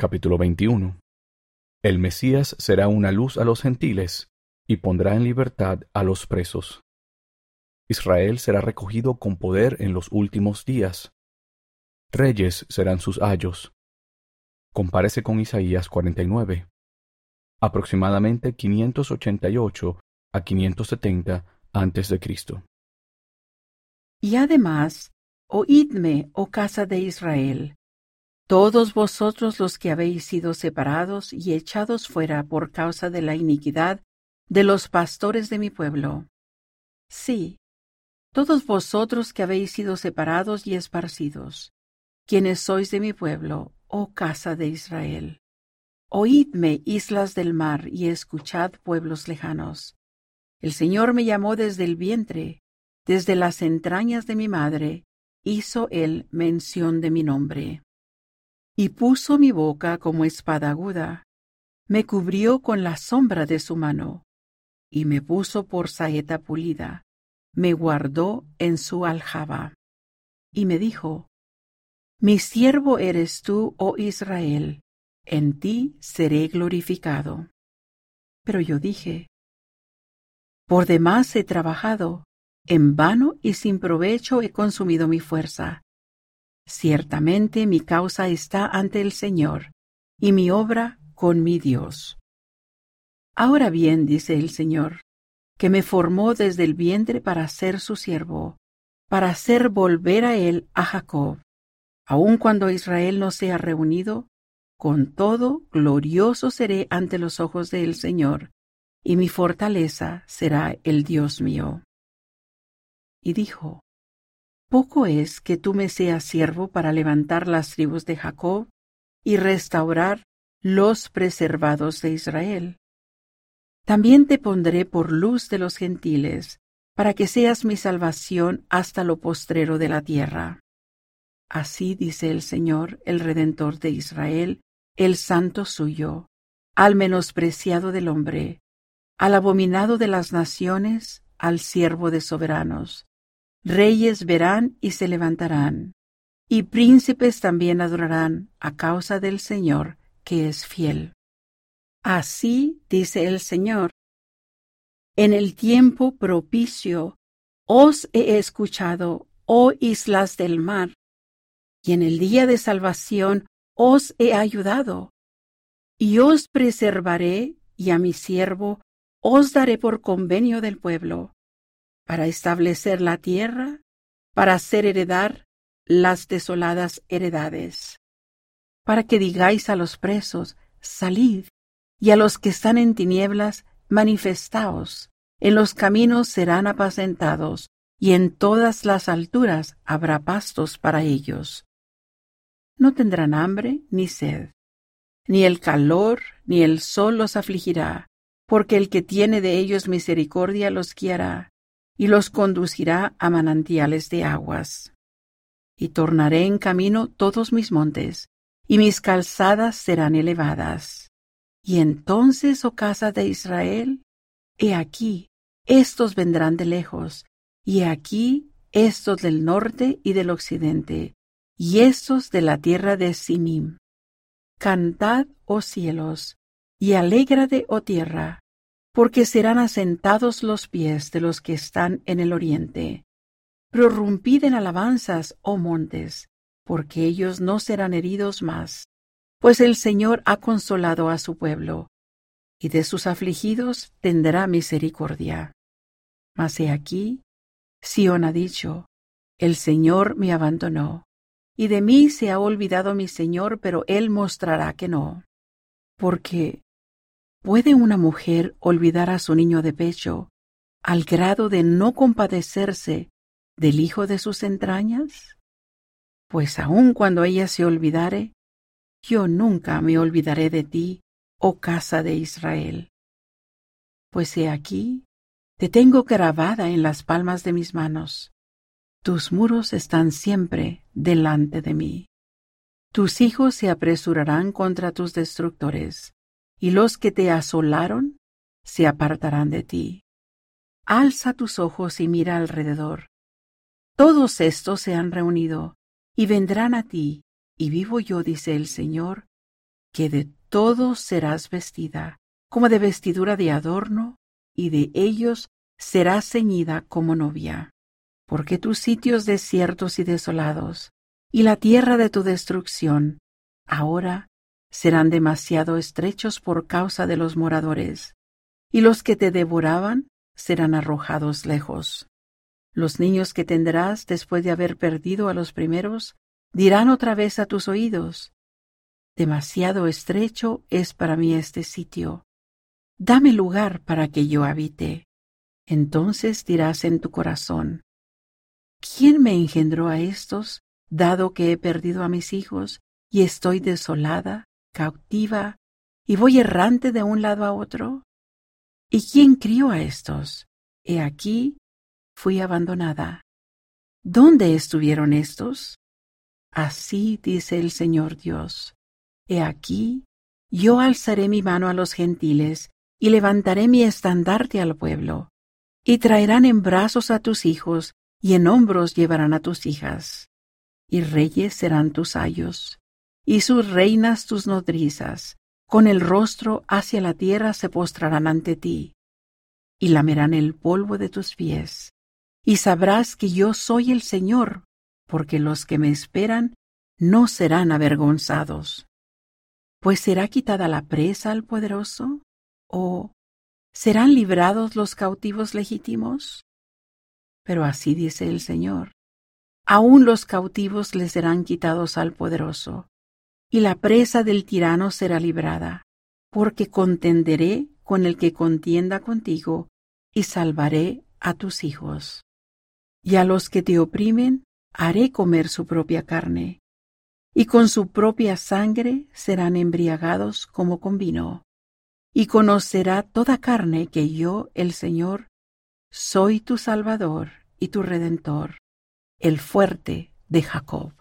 Capítulo 21 El Mesías será una luz a los gentiles y pondrá en libertad a los presos. Israel será recogido con poder en los últimos días. Reyes serán sus ayos. Comparece con Isaías 49. Aproximadamente 588 a 570 antes de Cristo. Y además, oídme, oh casa de Israel, todos vosotros los que habéis sido separados y echados fuera por causa de la iniquidad de los pastores de mi pueblo. Sí, todos vosotros que habéis sido separados y esparcidos, quienes sois de mi pueblo, oh casa de Israel. Oídme, islas del mar, y escuchad, pueblos lejanos. El Señor me llamó desde el vientre, desde las entrañas de mi madre, hizo él mención de mi nombre. Y puso mi boca como espada aguda, me cubrió con la sombra de su mano, y me puso por saeta pulida, me guardó en su aljaba. Y me dijo, Mi siervo eres tú, oh Israel, en ti seré glorificado. Pero yo dije, Por demás he trabajado, en vano y sin provecho he consumido mi fuerza. Ciertamente mi causa está ante el Señor, y mi obra con mi Dios. Ahora bien, dice el Señor, que me formó desde el vientre para ser su siervo, para hacer volver a él a Jacob. Aun cuando Israel no sea reunido, con todo glorioso seré ante los ojos del Señor, y mi fortaleza será el Dios mío. Y dijo, Poco es que tú me seas siervo para levantar las tribus de Jacob y restaurar los preservados de Israel. También te pondré por luz de los gentiles, para que seas mi salvación hasta lo postrero de la tierra. Así dice el Señor, el Redentor de Israel, el Santo suyo, al menospreciado del hombre, al abominado de las naciones, al siervo de soberanos. Reyes verán y se levantarán, y príncipes también adorarán a causa del Señor, que es fiel. Así dice el Señor. En el tiempo propicio os he escuchado, oh islas del mar, y en el día de salvación os he ayudado, y os preservaré, y a mi siervo os daré por convenio del pueblo, para establecer la tierra, para hacer heredar las desoladas heredades, para que digáis a los presos, salid, y a los que están en tinieblas, manifestaos. En los caminos serán apacentados, y en todas las alturas habrá pastos para ellos. No tendrán hambre ni sed, ni el calor ni el sol los afligirá, porque el que tiene de ellos misericordia los guiará, y los conducirá a manantiales de aguas. Y tornaré en camino todos mis montes, y mis calzadas serán elevadas y entonces, oh casa de Israel, he aquí, estos vendrán de lejos, y aquí, estos del norte y del occidente, y estos de la tierra de Sinim. Cantad, oh cielos, y alégrade, oh tierra, porque serán asentados los pies de los que están en el oriente. Prorrumpid en alabanzas, oh montes, porque ellos no serán heridos más pues el Señor ha consolado a su pueblo, y de sus afligidos tendrá misericordia. Mas he aquí, Sión ha dicho, el Señor me abandonó, y de mí se ha olvidado mi Señor, pero Él mostrará que no. Porque, ¿puede una mujer olvidar a su niño de pecho al grado de no compadecerse del hijo de sus entrañas? Pues aun cuando ella se olvidare, yo nunca me olvidaré de ti, oh casa de Israel. Pues he aquí, te tengo grabada en las palmas de mis manos. Tus muros están siempre delante de mí. Tus hijos se apresurarán contra tus destructores, y los que te asolaron se apartarán de ti. Alza tus ojos y mira alrededor. Todos estos se han reunido y vendrán a ti, y vivo yo, dice el Señor, que de todos serás vestida, como de vestidura de adorno, y de ellos serás ceñida como novia. Porque tus sitios desiertos y desolados, y la tierra de tu destrucción, ahora serán demasiado estrechos por causa de los moradores, y los que te devoraban serán arrojados lejos. Los niños que tendrás después de haber perdido a los primeros dirán otra vez a tus oídos, Demasiado estrecho es para mí este sitio. Dame lugar para que yo habite. Entonces dirás en tu corazón, ¿quién me engendró a estos, dado que he perdido a mis hijos y estoy desolada, cautiva, y voy errante de un lado a otro? ¿Y quién crió a estos? He aquí, fui abandonada. ¿Dónde estuvieron estos? Así dice el Señor Dios. He aquí, yo alzaré mi mano a los gentiles y levantaré mi estandarte al pueblo, y traerán en brazos a tus hijos y en hombros llevarán a tus hijas. Y reyes serán tus ayos, y sus reinas tus nodrizas, con el rostro hacia la tierra se postrarán ante ti, y lamerán el polvo de tus pies, y sabrás que yo soy el Señor, porque los que me esperan no serán avergonzados. Pues será quitada la presa al poderoso, o serán librados los cautivos legítimos. Pero así dice el Señor, aún los cautivos les serán quitados al poderoso, y la presa del tirano será librada, porque contenderé con el que contienda contigo, y salvaré a tus hijos. Y a los que te oprimen haré comer su propia carne, y con su propia sangre serán embriagados como con vino. Y conocerá toda carne que yo, el Señor, soy tu Salvador y tu Redentor, el fuerte de Jacob.